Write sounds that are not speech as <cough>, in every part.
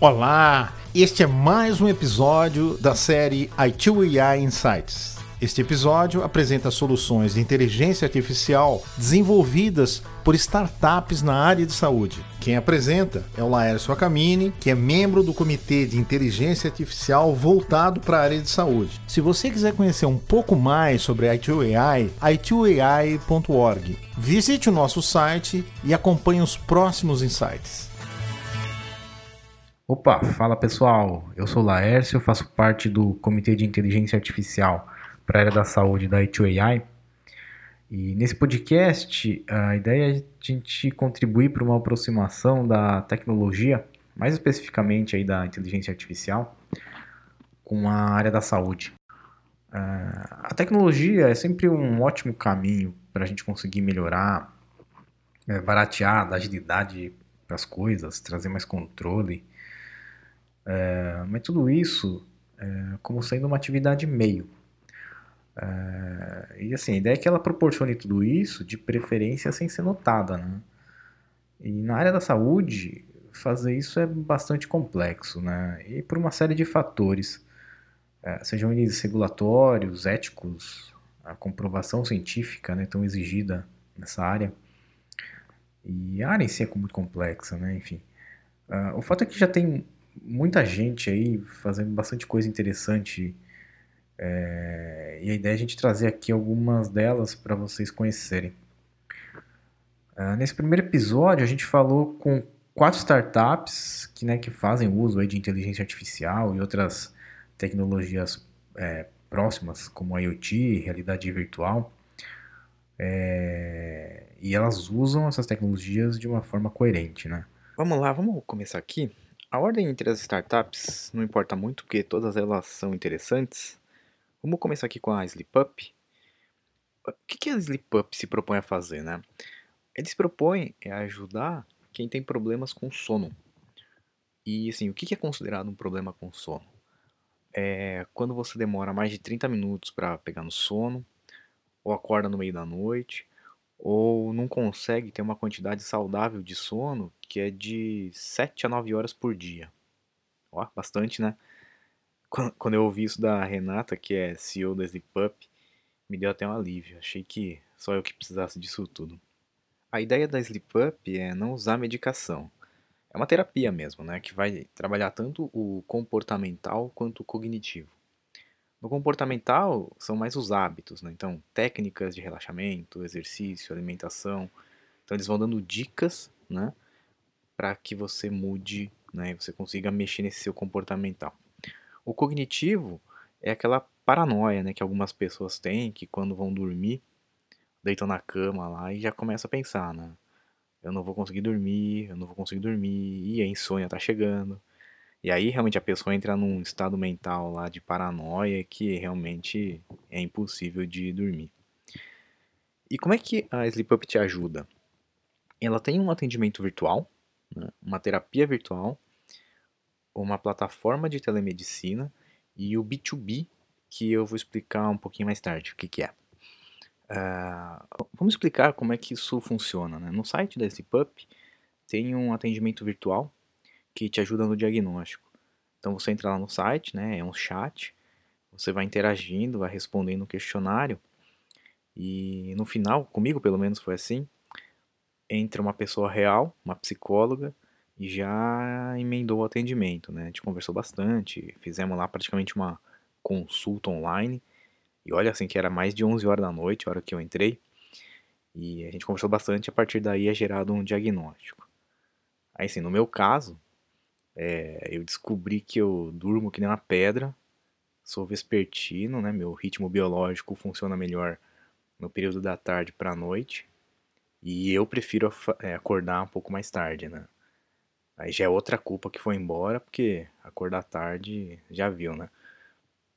Olá, este é mais um episódio da série I2AI Insights. Este episódio apresenta soluções de inteligência artificial desenvolvidas por startups na área de saúde. Quem apresenta é o Laércio Acamini, que é membro do Comitê de Inteligência Artificial voltado para a área de saúde. Se você quiser conhecer um pouco mais sobre a I2AI, i2ai.org. Visite o nosso site e acompanhe os próximos insights. Opa, fala pessoal, eu sou Laércio, faço parte do Comitê de Inteligência Artificial para a área da saúde da I2AI. E nesse podcast, a ideia é a gente contribuir para uma aproximação da tecnologia, mais especificamente aí da inteligência artificial, com a área da saúde. A tecnologia é sempre um ótimo caminho para a gente conseguir melhorar, é, baratear, dar agilidade para as coisas, trazer mais controle. É, mas tudo isso é, como sendo uma atividade meio. É, e assim, a ideia é que ela proporcione tudo isso, de preferência sem ser notada, né? E na área da saúde, fazer isso é bastante complexo, né? E por uma série de fatores, é, sejam eles regulatórios, éticos, a comprovação científica né, tão exigida nessa área. E a área em si é muito complexa, né? Enfim. Uh, o fato é que já tem muita gente aí fazendo bastante coisa interessante é, e a ideia é a gente trazer aqui algumas delas para vocês conhecerem. Uh, nesse primeiro episódio, a gente falou com quatro startups que, né, que fazem uso aí de inteligência artificial e outras tecnologias é, próximas, como IoT, realidade virtual. É, e elas usam essas tecnologias de uma forma coerente, né? Vamos lá, vamos começar aqui. A ordem entre as startups não importa muito, porque todas elas são interessantes. Vamos começar aqui com a SleepUp. O que a SleepUp se propõe a fazer, né? Eles propõem é ajudar quem tem problemas com sono. E assim, o que é considerado um problema com sono? É quando você demora mais de 30 minutos para pegar no sono, ou acorda no meio da noite, ou não consegue ter uma quantidade saudável de sono que é de 7 a 9 horas por dia. Ó, bastante, né? Quando eu ouvi isso da Renata, que é CEO da Sleepup, me deu até um alívio. Achei que só eu que precisasse disso tudo. A ideia da Sleepup é não usar medicação. É uma terapia mesmo, né? Que vai trabalhar tanto o comportamental quanto o cognitivo. No comportamental são mais os hábitos, né? Então, técnicas de relaxamento, exercício, alimentação. Então, eles vão dando dicas, né? Para que você mude, né? Você consiga mexer nesse seu comportamental. O cognitivo é aquela paranoia né, que algumas pessoas têm, que quando vão dormir, deitam na cama lá e já começam a pensar, né? Eu não vou conseguir dormir, eu não vou conseguir dormir, e a insônia tá chegando. E aí realmente a pessoa entra num estado mental lá de paranoia que realmente é impossível de dormir. E como é que a SleepUp te ajuda? Ela tem um atendimento virtual, né, uma terapia virtual, uma plataforma de telemedicina e o B2B, que eu vou explicar um pouquinho mais tarde o que, que é. Uh, vamos explicar como é que isso funciona. Né? No site da SleepUp tem um atendimento virtual que te ajuda no diagnóstico. Então você entra lá no site, né, é um chat, você vai interagindo, vai respondendo o um questionário e no final, comigo pelo menos foi assim, entra uma pessoa real, uma psicóloga, e já emendou o atendimento, né? A gente conversou bastante, fizemos lá praticamente uma consulta online. E olha assim que era mais de 11 horas da noite, a hora que eu entrei. E a gente conversou bastante, a partir daí é gerado um diagnóstico. Aí assim, no meu caso, é, eu descobri que eu durmo que nem uma pedra, sou vespertino, né? Meu ritmo biológico funciona melhor no período da tarde para a noite. E eu prefiro é, acordar um pouco mais tarde, né? Aí já é outra culpa que foi embora, porque acordar tarde já viu, né?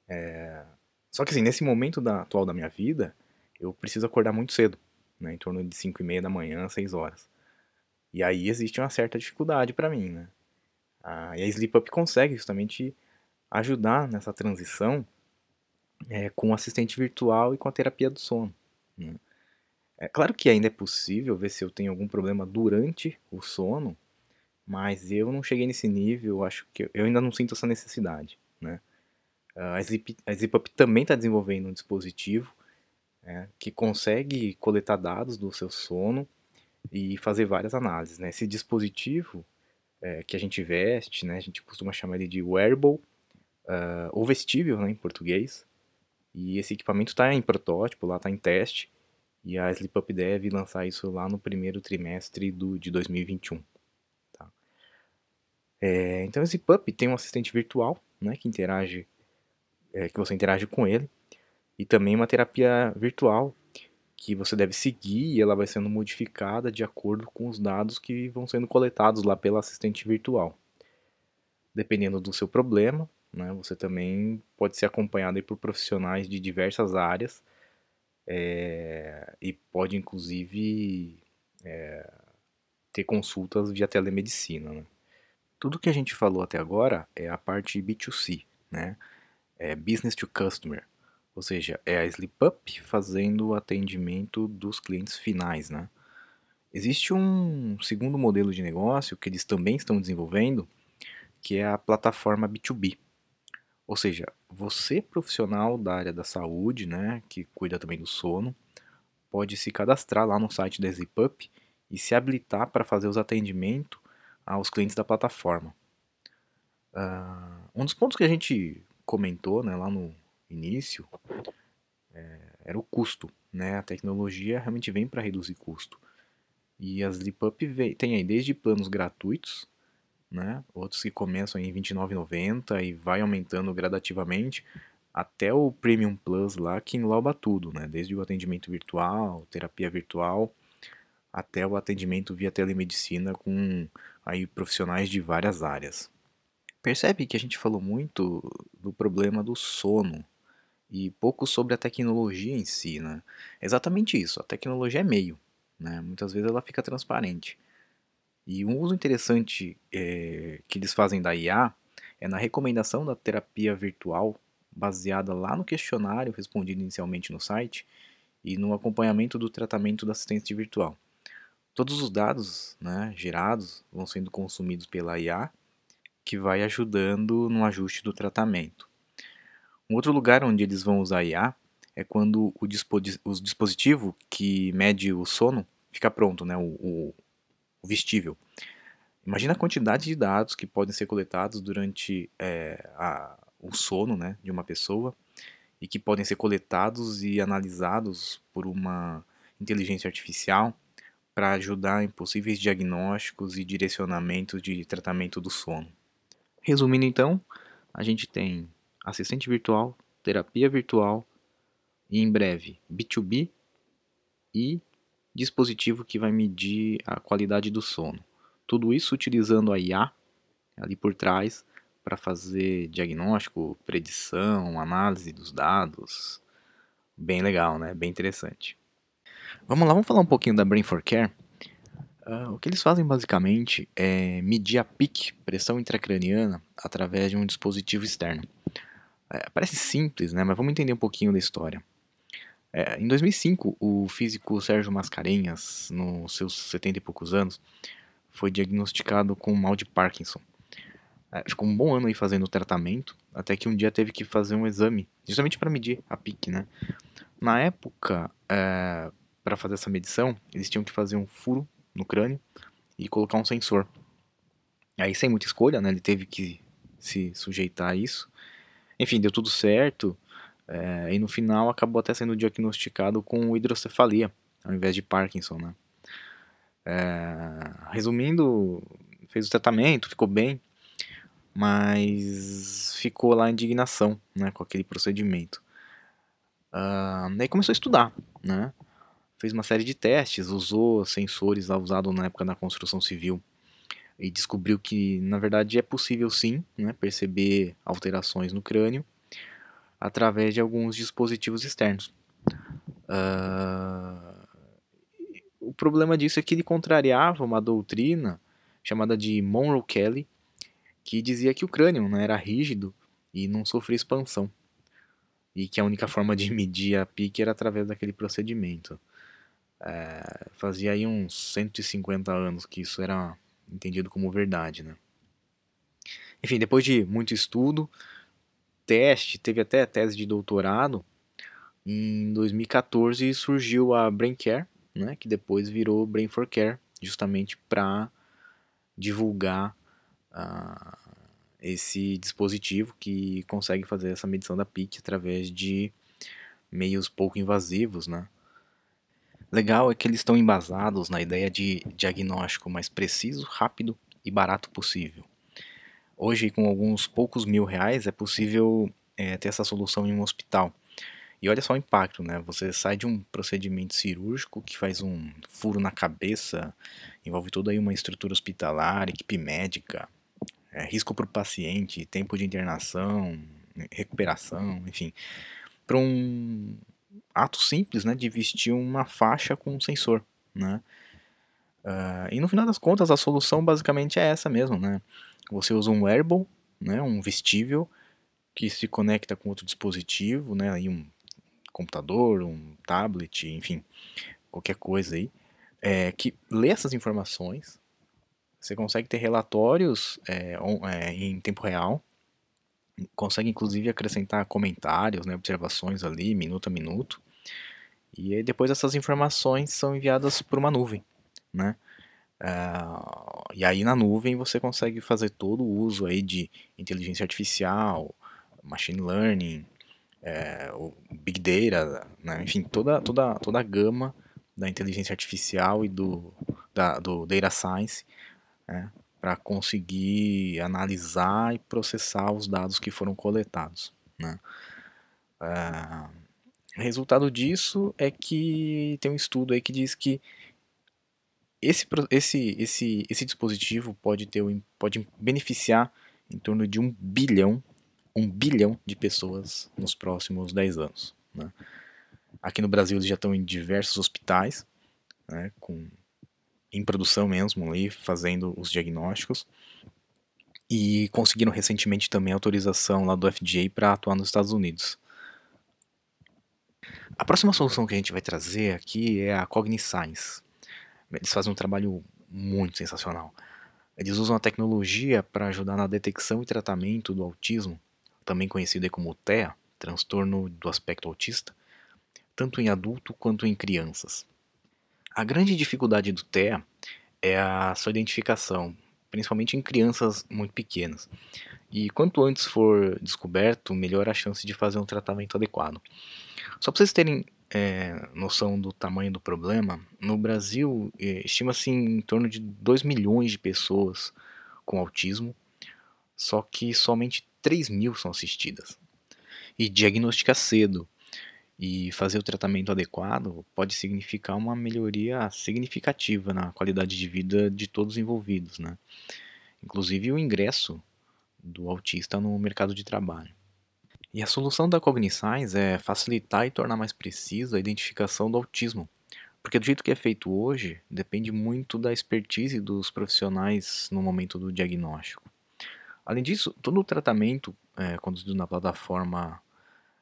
É... Só que assim, nesse momento da, atual da minha vida, eu preciso acordar muito cedo, né? Em torno de 5 e meia da manhã, 6 horas. E aí existe uma certa dificuldade para mim, né? Ah, e a Sleep Up consegue justamente ajudar nessa transição é, com o assistente virtual e com a terapia do sono. Né? É claro que ainda é possível ver se eu tenho algum problema durante o sono, mas eu não cheguei nesse nível, acho que eu ainda não sinto essa necessidade, né? A Sleep, a Sleep Up também está desenvolvendo um dispositivo né, que consegue coletar dados do seu sono e fazer várias análises. Né? Esse dispositivo é, que a gente veste, né, a gente costuma chamar ele de wearable, uh, ou vestível né, em português, e esse equipamento está em protótipo, lá está em teste, e a SleepUp deve lançar isso lá no primeiro trimestre do, de 2021. Tá? É, então, a SleepUp tem um assistente virtual né, que interage, é, que você interage com ele, e também uma terapia virtual que você deve seguir e ela vai sendo modificada de acordo com os dados que vão sendo coletados lá pela assistente virtual. Dependendo do seu problema, né, você também pode ser acompanhado por profissionais de diversas áreas é, e pode inclusive é, ter consultas via telemedicina. Né? Tudo que a gente falou até agora é a parte B2C, né? é Business to Customer. Ou seja, é a SleepUp fazendo o atendimento dos clientes finais, né? Existe um segundo modelo de negócio que eles também estão desenvolvendo, que é a plataforma B2B. Ou seja, você profissional da área da saúde, né, que cuida também do sono, pode se cadastrar lá no site da SleepUp e se habilitar para fazer os atendimentos aos clientes da plataforma. Uh, um dos pontos que a gente comentou né, lá no, início é, era o custo, né? A tecnologia realmente vem para reduzir custo. E as LeapUp tem aí desde planos gratuitos, né? Outros que começam em R$ 29,90 e vai aumentando gradativamente até o Premium Plus lá que engloba tudo, né? Desde o atendimento virtual, terapia virtual, até o atendimento via telemedicina com aí profissionais de várias áreas. Percebe que a gente falou muito do problema do sono e pouco sobre a tecnologia em si, né? exatamente isso, a tecnologia é meio, né? Muitas vezes ela fica transparente. E um uso interessante é, que eles fazem da IA é na recomendação da terapia virtual baseada lá no questionário respondido inicialmente no site e no acompanhamento do tratamento da assistente virtual. Todos os dados né, gerados vão sendo consumidos pela IA, que vai ajudando no ajuste do tratamento. Um outro lugar onde eles vão usar IA é quando o, o dispositivo que mede o sono fica pronto, né? O, o, o, vestível. Imagina a quantidade de dados que podem ser coletados durante é, a, o sono né, de uma pessoa e que podem ser coletados e analisados por uma inteligência artificial para ajudar em possíveis diagnósticos e direcionamentos de tratamento do sono. Resumindo então, a gente tem assistente virtual, terapia virtual e em breve B2B e dispositivo que vai medir a qualidade do sono. Tudo isso utilizando a IA ali por trás para fazer diagnóstico, predição, análise dos dados. Bem legal, né? Bem interessante. Vamos lá, vamos falar um pouquinho da Brain for Care. Uh, o que eles fazem basicamente é medir a PIC, pressão intracraniana, através de um dispositivo externo. É, parece simples, né? Mas vamos entender um pouquinho da história. É, em 2005, o físico Sérgio Mascarenhas, nos seus 70 e poucos anos, foi diagnosticado com mal de Parkinson. É, ficou um bom ano aí fazendo o tratamento, até que um dia teve que fazer um exame, justamente para medir a PIC, né? Na época, é, para fazer essa medição, eles tinham que fazer um furo no crânio e colocar um sensor. Aí, sem muita escolha, né? Ele teve que se sujeitar a isso. Enfim, deu tudo certo. É, e no final acabou até sendo diagnosticado com hidrocefalia, ao invés de Parkinson, né? É, resumindo, fez o tratamento, ficou bem, mas ficou lá a indignação, né, com aquele procedimento. Uh, começou a estudar, né? Fez uma série de testes, usou sensores lá usados na época da construção civil e descobriu que na verdade é possível sim né, perceber alterações no crânio através de alguns dispositivos externos. Uh, o problema disso é que ele contrariava uma doutrina chamada de Monroe Kelly, que dizia que o crânio né, era rígido e não sofria expansão, e que a única forma de <laughs> medir a pique era através daquele procedimento. É, fazia aí uns 150 anos que isso era entendido como verdade, né? Enfim, depois de muito estudo, teste, teve até tese de doutorado, em 2014 surgiu a BrainCare, né, que depois virou Brain for Care, justamente para divulgar uh, esse dispositivo que consegue fazer essa medição da PIC através de meios pouco invasivos, né? Legal é que eles estão embasados na ideia de diagnóstico mais preciso, rápido e barato possível. Hoje, com alguns poucos mil reais, é possível é, ter essa solução em um hospital. E olha só o impacto, né? Você sai de um procedimento cirúrgico que faz um furo na cabeça, envolve toda aí uma estrutura hospitalar, equipe médica, é, risco para o paciente, tempo de internação, recuperação, enfim, para um ato simples, né, de vestir uma faixa com um sensor, né? Uh, e no final das contas a solução basicamente é essa mesmo, né? Você usa um wearable, né, um vestível que se conecta com outro dispositivo, né, aí um computador, um tablet, enfim, qualquer coisa aí, é, que lê essas informações. Você consegue ter relatórios é, on, é, em tempo real, consegue inclusive acrescentar comentários, né, observações ali, minuto a minuto. E aí depois essas informações são enviadas por uma nuvem, né? Uh, e aí na nuvem você consegue fazer todo o uso aí de inteligência artificial, machine learning, é, o Big Data, né? enfim, toda, toda, toda a gama da inteligência artificial e do, da, do Data Science né? Para conseguir analisar e processar os dados que foram coletados. Né? É, resultado disso é que tem um estudo aí que diz que esse, esse, esse, esse dispositivo pode, ter, pode beneficiar em torno de um bilhão um bilhão de pessoas nos próximos 10 anos. Né? Aqui no Brasil eles já estão em diversos hospitais, né, com, em produção mesmo, ali, fazendo os diagnósticos. E conseguiram recentemente também autorização lá do FDA para atuar nos Estados Unidos. A próxima solução que a gente vai trazer aqui é a Cogniscience. Eles fazem um trabalho muito sensacional. Eles usam a tecnologia para ajudar na detecção e tratamento do autismo também conhecido como TEA, transtorno do aspecto autista, tanto em adulto quanto em crianças. A grande dificuldade do TEA é a sua identificação, principalmente em crianças muito pequenas. E quanto antes for descoberto, melhor a chance de fazer um tratamento adequado. Só para vocês terem é, noção do tamanho do problema, no Brasil é, estima-se em torno de 2 milhões de pessoas com autismo, só que somente 3 mil são assistidas. E diagnosticar cedo e fazer o tratamento adequado pode significar uma melhoria significativa na qualidade de vida de todos os envolvidos, né? inclusive o ingresso do autista no mercado de trabalho. E a solução da Cogniscience é facilitar e tornar mais precisa a identificação do autismo, porque do jeito que é feito hoje, depende muito da expertise dos profissionais no momento do diagnóstico. Além disso, todo o tratamento é, conduzido na plataforma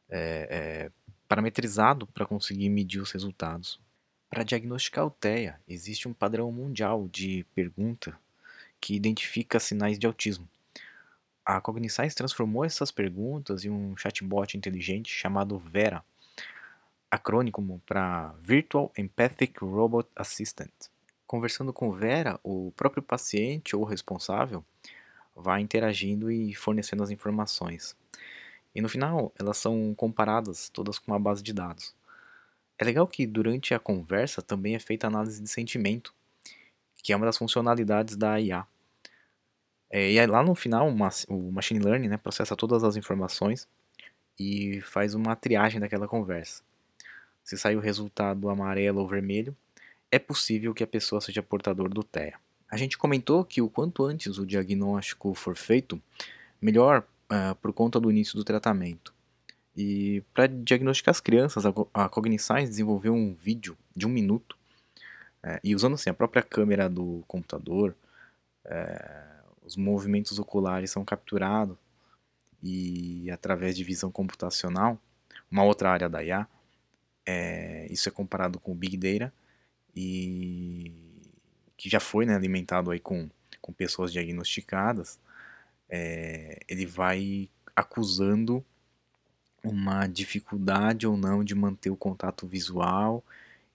é, é parametrizado para conseguir medir os resultados. Para diagnosticar o TEA, existe um padrão mundial de pergunta que identifica sinais de autismo. A Cogniscience transformou essas perguntas em um chatbot inteligente chamado Vera, acrônimo para Virtual Empathic Robot Assistant. Conversando com Vera, o próprio paciente ou responsável vai interagindo e fornecendo as informações. E no final, elas são comparadas todas com uma base de dados. É legal que durante a conversa também é feita análise de sentimento, que é uma das funcionalidades da IA. É, e aí, lá no final, o Machine Learning né, processa todas as informações e faz uma triagem daquela conversa. Se sair o resultado amarelo ou vermelho, é possível que a pessoa seja portador do TEA. A gente comentou que o quanto antes o diagnóstico for feito, melhor uh, por conta do início do tratamento. E para diagnosticar as crianças, a, Cogniscience desenvolveu um vídeo de um minuto é, e usando assim a própria câmera do computador, é, os movimentos oculares são capturados e através de visão computacional, uma outra área da IA, é, isso é comparado com o Big Data e que já foi né, alimentado aí com com pessoas diagnosticadas, é, ele vai acusando uma dificuldade ou não de manter o contato visual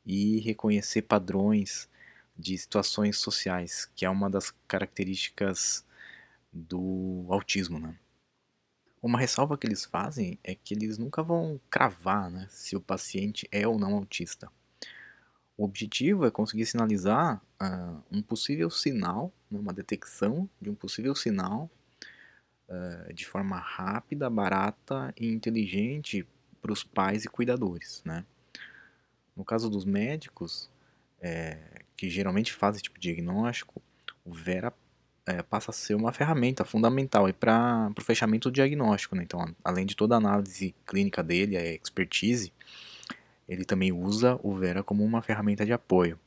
e reconhecer padrões de situações sociais, que é uma das características do autismo, né? Uma ressalva que eles fazem é que eles nunca vão cravar né, se o paciente é ou não autista. O objetivo é conseguir sinalizar uh, um possível sinal, né, uma detecção de um possível sinal de forma rápida, barata e inteligente para os pais e cuidadores. Né? No caso dos médicos, é, que geralmente fazem esse tipo de diagnóstico, o Vera é, passa a ser uma ferramenta fundamental para o fechamento do diagnóstico. Né? Então, além de toda a análise clínica dele, a expertise, ele também usa o Vera como uma ferramenta de apoio.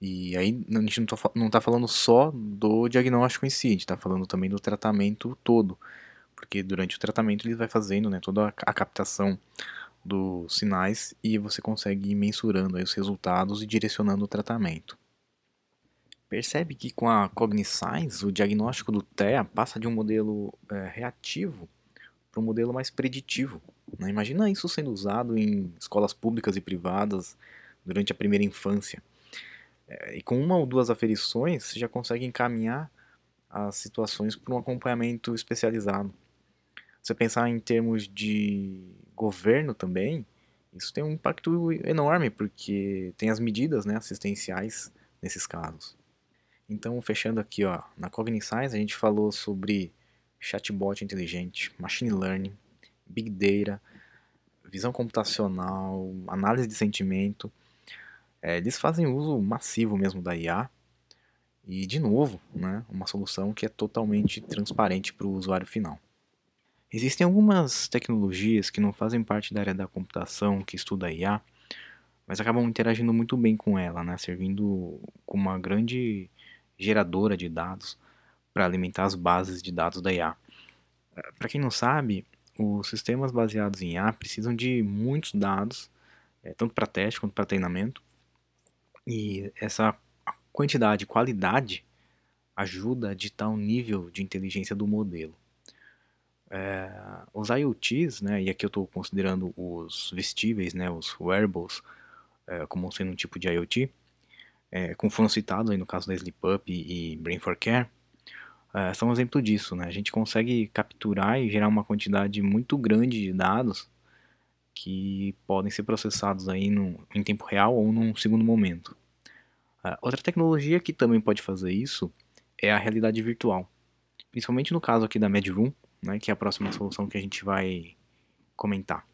E aí a gente não está falando só do diagnóstico em si, a gente está falando também do tratamento todo. Porque durante o tratamento ele vai fazendo né, toda a captação dos sinais e você consegue ir mensurando os resultados e direcionando o tratamento. Percebe que com a Cogniscience, o diagnóstico do TEA passa de um modelo é, reativo para um modelo mais preditivo. Né? Imagina isso sendo usado em escolas públicas e privadas durante a primeira infância. É, e com uma ou duas aferições, você já consegue encaminhar as situações para um acompanhamento especializado. Você pensar em termos de governo também, isso tem um impacto enorme, porque tem as medidas né, assistenciais nesses casos. Então, fechando aqui, ó, na Cogniscience a gente falou sobre chatbot inteligente, machine learning, big data, visão computacional, análise de sentimento. É, eles fazem uso massivo mesmo da IA. E, de novo, né, uma solução que é totalmente transparente para o usuário final. Existem algumas tecnologias que não fazem parte da área da computação, que estuda a IA, mas acabam interagindo muito bem com ela, né, servindo como uma grande geradora de dados para alimentar as bases de dados da IA. Para quem não sabe, os sistemas baseados em IA precisam de muitos dados, é, tanto para teste quanto para treinamento, e essa quantidade qualidade ajuda a ditar o nível de inteligência do modelo. É, os IoTs, né, e aqui eu estou considerando os vestíveis, né, os wearables, é, como sendo um tipo de IoT, é, como foram citados aí no caso da SleepUp e, e Brain for Care, é, são um exemplo disso, né? A gente consegue capturar e gerar uma quantidade muito grande de dados que podem ser processados aí no, em tempo real ou num segundo momento. Uh, outra tecnologia que também pode fazer isso é a realidade virtual. Principalmente no caso aqui da MedRoom, né, que é a próxima solução que a gente vai comentar.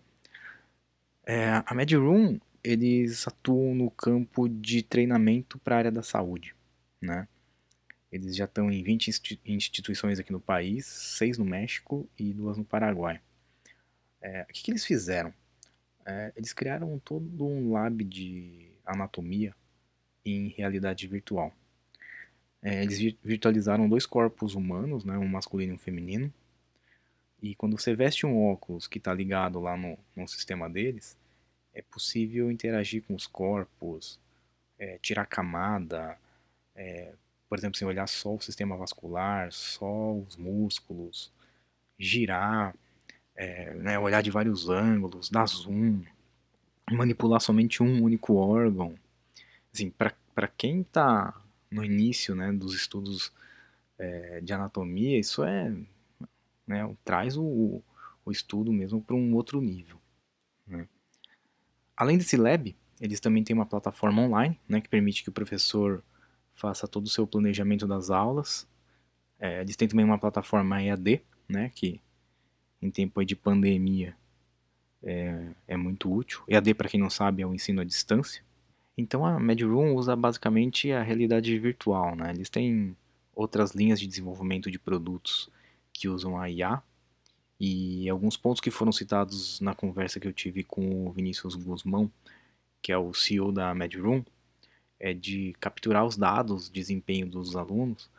É, a MedRoom eles atuam no campo de treinamento para a área da saúde, né? Eles já estão em 20 instituições aqui no país, seis no México e duas no Paraguai. É, o que, que, eles fizeram? É, eles criaram todo um lab de anatomia em realidade virtual. É, eles virtualizaram dois corpos humanos, né, um masculino e um feminino. E quando você veste um óculos que está ligado lá no, no sistema deles, é possível interagir com os corpos, é, tirar camada, é, por exemplo, sem olhar só o sistema vascular, só os músculos, girar, é, né, olhar de vários ângulos, dar zoom, manipular somente um único órgão. Assim, para quem está no início né, dos estudos é, de anatomia, isso é né, traz o, o estudo mesmo para um outro nível. Né? Além desse lab, eles também têm uma plataforma online, né, que permite que o professor faça todo o seu planejamento das aulas. É, eles têm também uma plataforma EAD, né, que em tempo de pandemia é, é muito útil. EAD, para quem não sabe, é o ensino à distância. Então a MedRoom usa basicamente a realidade virtual. Né? Eles têm outras linhas de desenvolvimento de produtos que usam a IA, e alguns pontos que foram citados na conversa que eu tive com o Vinícius Guzmão, que é o CEO da MedRoom, é de capturar os dados de desempenho dos alunos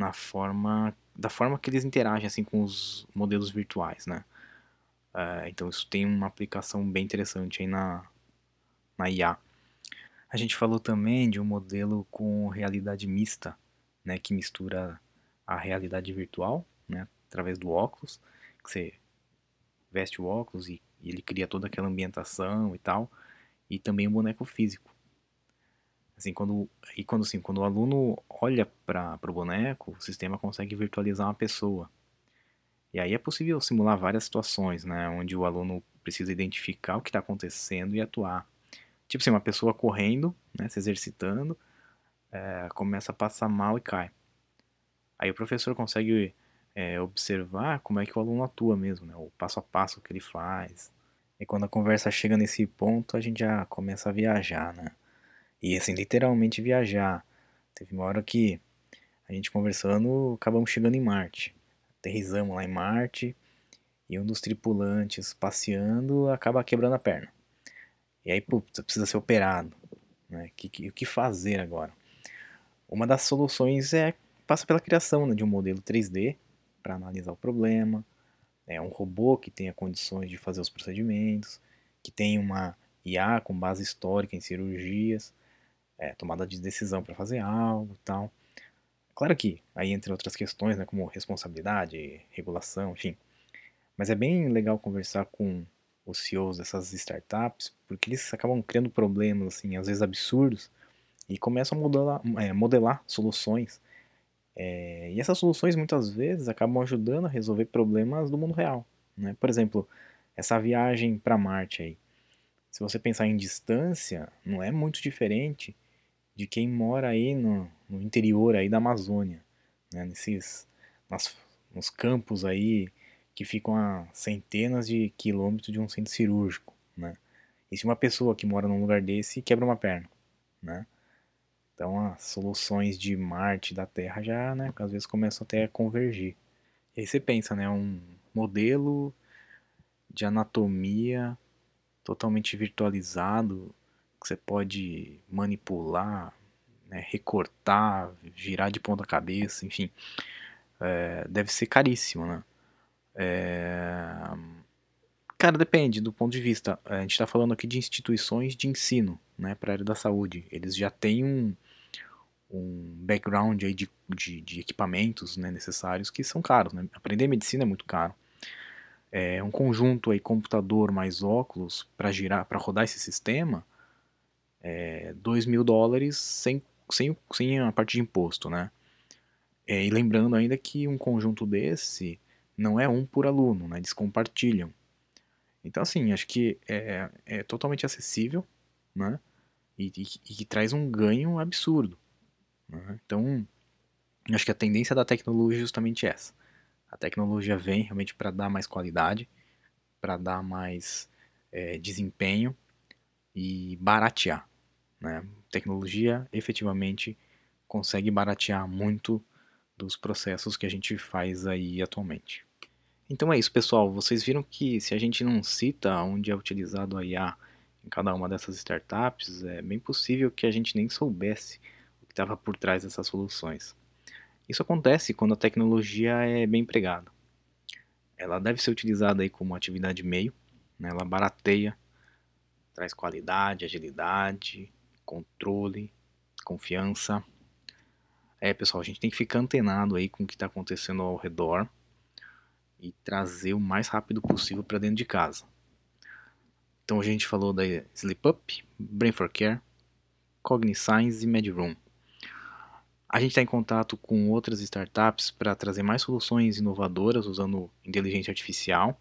na forma da forma que eles interagem assim com os modelos virtuais, né? Uh, então isso tem uma aplicação bem interessante aí na, na IA. A gente falou também de um modelo com realidade mista, né, que mistura a realidade virtual, né, através do óculos, que você veste o óculos e, e ele cria toda aquela ambientação e tal, e também o boneco físico. Assim, quando, e quando, assim, quando o aluno olha para o boneco, o sistema consegue virtualizar uma pessoa. E aí é possível simular várias situações, né, onde o aluno precisa identificar o que está acontecendo e atuar. Tipo assim, uma pessoa correndo, né, se exercitando, é, começa a passar mal e cai. Aí o professor consegue é, observar como é que o aluno atua mesmo, né, o passo a passo que ele faz. E quando a conversa chega nesse ponto, a gente já começa a viajar, né? E assim, literalmente viajar. Teve uma hora que a gente conversando, acabamos chegando em Marte. Aterrizamos lá em Marte e um dos tripulantes passeando acaba quebrando a perna. E aí, putz, precisa ser operado. Né? Que, que, o que fazer agora? Uma das soluções é passa pela criação né, de um modelo 3D para analisar o problema. É um robô que tenha condições de fazer os procedimentos, que tenha uma IA com base histórica em cirurgias, é, tomada de decisão para fazer algo e tal. Claro que aí entre outras questões, né, como responsabilidade, regulação, enfim. Mas é bem legal conversar com os CEOs dessas startups, porque eles acabam criando problemas, assim, às vezes absurdos, e começam a modelar, é, modelar soluções. É, e essas soluções muitas vezes acabam ajudando a resolver problemas do mundo real. Né? Por exemplo, essa viagem para Marte aí. Se você pensar em distância, não é muito diferente de quem mora aí no, no interior aí da Amazônia, né? Nesses, nas, nos campos aí que ficam a centenas de quilômetros de um centro cirúrgico, né? E se uma pessoa que mora num lugar desse quebra uma perna, né? Então as soluções de Marte, da Terra já, né, às vezes começam até a convergir. E aí você pensa, né, um modelo de anatomia totalmente virtualizado que você pode manipular, né, recortar, virar de ponta cabeça, enfim, é, deve ser caríssimo, né? É... Cara, depende do ponto de vista. A gente está falando aqui de instituições de ensino, né, para a área da saúde. Eles já têm um, um background aí de, de, de equipamentos né, necessários que são caros. Né? Aprender medicina é muito caro. É, um conjunto aí computador mais óculos para girar, para rodar esse sistema, é, 2 mil dólares sem, sem, sem a parte de imposto, né? É, e lembrando ainda que um conjunto desse não é um por aluno, né? Eles compartilham. Então, assim, acho que é, é totalmente acessível, né? E, que traz um ganho absurdo. Né? Então, acho que a tendência da tecnologia é justamente essa. A tecnologia vem realmente para dar mais qualidade, para dar mais é, desempenho e baratear. Né? Tecnologia efetivamente consegue baratear muito dos processos que a gente faz aí atualmente. Então é isso, pessoal. Vocês viram que se a gente não cita onde é utilizado a IA em cada uma dessas startups, é bem possível que a gente nem soubesse o que estava por trás dessas soluções. Isso acontece quando a tecnologia é bem empregada. Ela deve ser utilizada aí como atividade meio, né? ela barateia, traz qualidade, agilidade, controle, confiança. É, pessoal, a gente tem que ficar antenado aí com o que está acontecendo ao redor e trazer o mais rápido possível para dentro de casa. Então a gente falou da Sleep Up, Brain for Care, Cogniscience e MedRoom. A gente está em contato com outras startups para trazer mais soluções inovadoras usando inteligência artificial.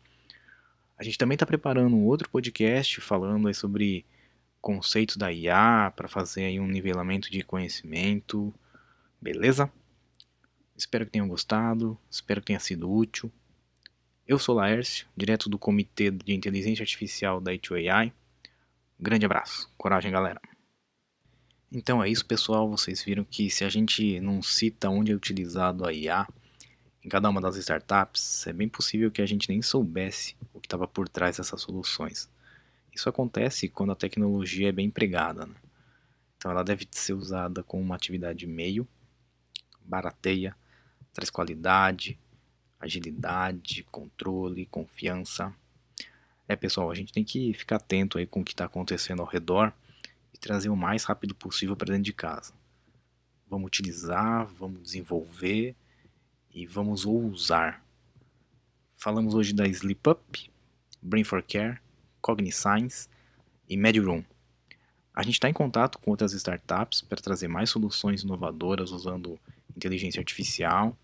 A gente também está preparando um outro podcast falando sobre conceitos da IA para fazer aí um nivelamento de conhecimento. Beleza? Espero que tenham gostado, espero que tenha sido útil. Eu sou Laércio, direto do Comitê de Inteligência Artificial da I2AI. grande abraço, coragem galera. Então é isso pessoal, vocês viram que se a gente não cita onde é utilizado a IA em cada uma das startups, é bem possível que a gente nem soubesse o que estava por trás dessas soluções. Isso acontece quando a tecnologia é bem empregada. Né? Então ela deve ser usada como uma atividade meio, barateia, traz qualidade, agilidade, controle, confiança. É pessoal, a gente tem que ficar atento aí com o que está acontecendo ao redor e trazer o mais rápido possível para dentro de casa. vamos utilizar, vamos desenvolver e vamos ousar. Falamos hoje da Sleep Up, Brain for Care, Cogniscience e MediRoom. A gente está em contato com outras startups para trazer mais soluções inovadoras usando inteligência artificial.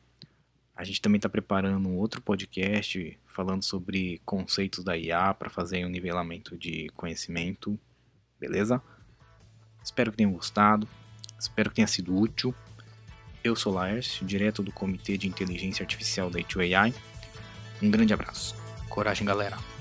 A gente também está preparando um outro podcast falando sobre conceitos da IA para fazer um nivelamento de conhecimento. Beleza? Espero que tenham gostado. Espero que tenha sido útil. Eu sou Laércio, direto do Comitê de Inteligência Artificial da 2AI. Um grande abraço. Coragem, galera.